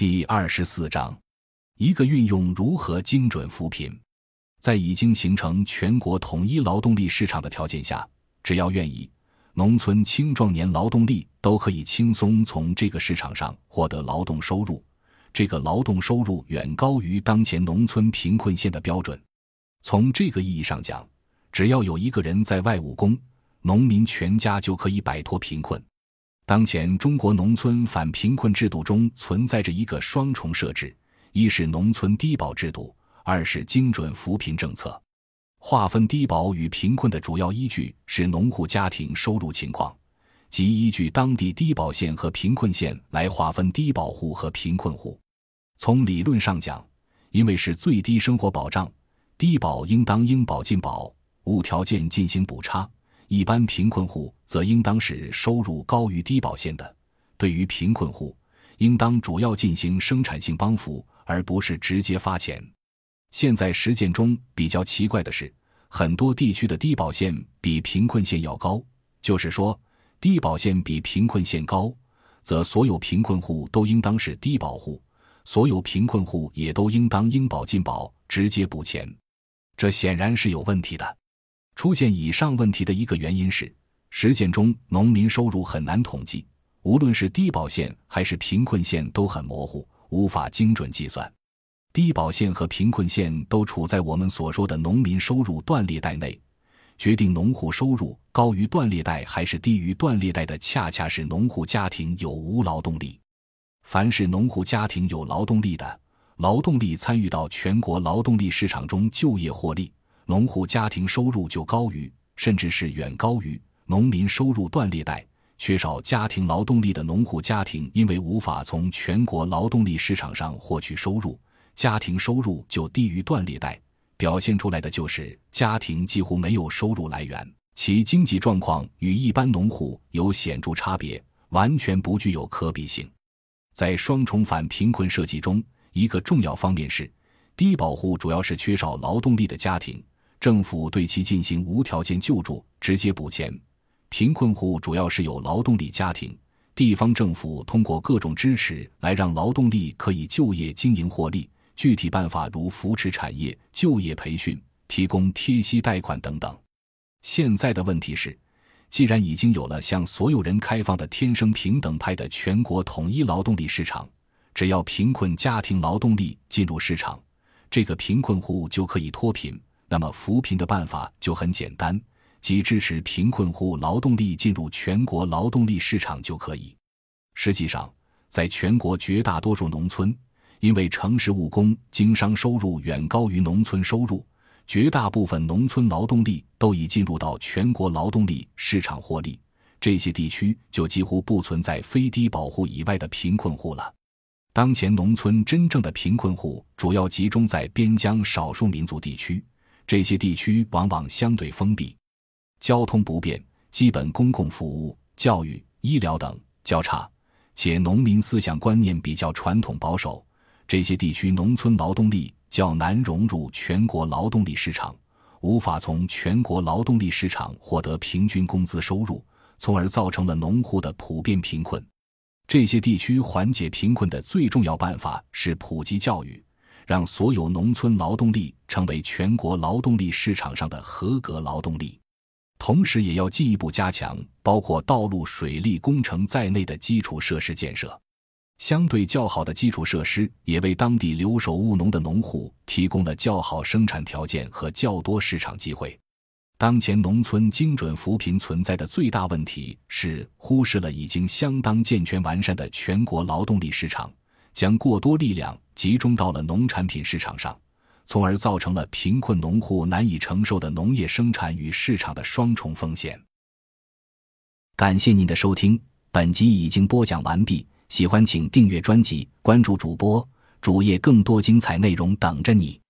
第二十四章，一个运用如何精准扶贫。在已经形成全国统一劳动力市场的条件下，只要愿意，农村青壮年劳动力都可以轻松从这个市场上获得劳动收入。这个劳动收入远高于当前农村贫困线的标准。从这个意义上讲，只要有一个人在外务工，农民全家就可以摆脱贫困。当前中国农村反贫困制度中存在着一个双重设置：一是农村低保制度，二是精准扶贫政策。划分低保与贫困的主要依据是农户家庭收入情况，即依据当地低保线和贫困线来划分低保户和贫困户。从理论上讲，因为是最低生活保障，低保应当应保尽保，无条件进行补差。一般贫困户则应当是收入高于低保线的，对于贫困户，应当主要进行生产性帮扶，而不是直接发钱。现在实践中比较奇怪的是，很多地区的低保线比贫困线要高，就是说，低保线比贫困线高，则所有贫困户都应当是低保户，所有贫困户也都应当应保尽保，直接补钱，这显然是有问题的。出现以上问题的一个原因是，实践中农民收入很难统计，无论是低保线还是贫困线都很模糊，无法精准计算。低保线和贫困线都处在我们所说的农民收入断裂带内，决定农户收入高于断裂带还是低于断裂带的，恰恰是农户家庭有无劳动力。凡是农户家庭有劳动力的，劳动力参与到全国劳动力市场中就业获利。农户家庭收入就高于，甚至是远高于农民收入断裂带。缺少家庭劳动力的农户家庭，因为无法从全国劳动力市场上获取收入，家庭收入就低于断裂带，表现出来的就是家庭几乎没有收入来源，其经济状况与一般农户有显著差别，完全不具有可比性。在双重反贫困设计中，一个重要方面是，低保户主要是缺少劳动力的家庭。政府对其进行无条件救助，直接补钱。贫困户主要是有劳动力家庭，地方政府通过各种支持来让劳动力可以就业经营获利。具体办法如扶持产业、就业培训、提供贴息贷款等等。现在的问题是，既然已经有了向所有人开放的天生平等派的全国统一劳动力市场，只要贫困家庭劳动力进入市场，这个贫困户就可以脱贫。那么扶贫的办法就很简单，即支持贫困户劳动力进入全国劳动力市场就可以。实际上，在全国绝大多数农村，因为城市务工经商收入远高于农村收入，绝大部分农村劳动力都已进入到全国劳动力市场获利。这些地区就几乎不存在非低保户以外的贫困户了。当前农村真正的贫困户主要集中在边疆少数民族地区。这些地区往往相对封闭，交通不便，基本公共服务、教育、医疗等较差，且农民思想观念比较传统保守。这些地区农村劳动力较难融入全国劳动力市场，无法从全国劳动力市场获得平均工资收入，从而造成了农户的普遍贫困。这些地区缓解贫困的最重要办法是普及教育。让所有农村劳动力成为全国劳动力市场上的合格劳动力，同时也要进一步加强包括道路、水利工程在内的基础设施建设。相对较好的基础设施也为当地留守务农的农户提供了较好生产条件和较多市场机会。当前农村精准扶贫存在的最大问题是忽视了已经相当健全完善的全国劳动力市场。将过多力量集中到了农产品市场上，从而造成了贫困农户难以承受的农业生产与市场的双重风险。感谢您的收听，本集已经播讲完毕。喜欢请订阅专辑，关注主播主页，更多精彩内容等着你。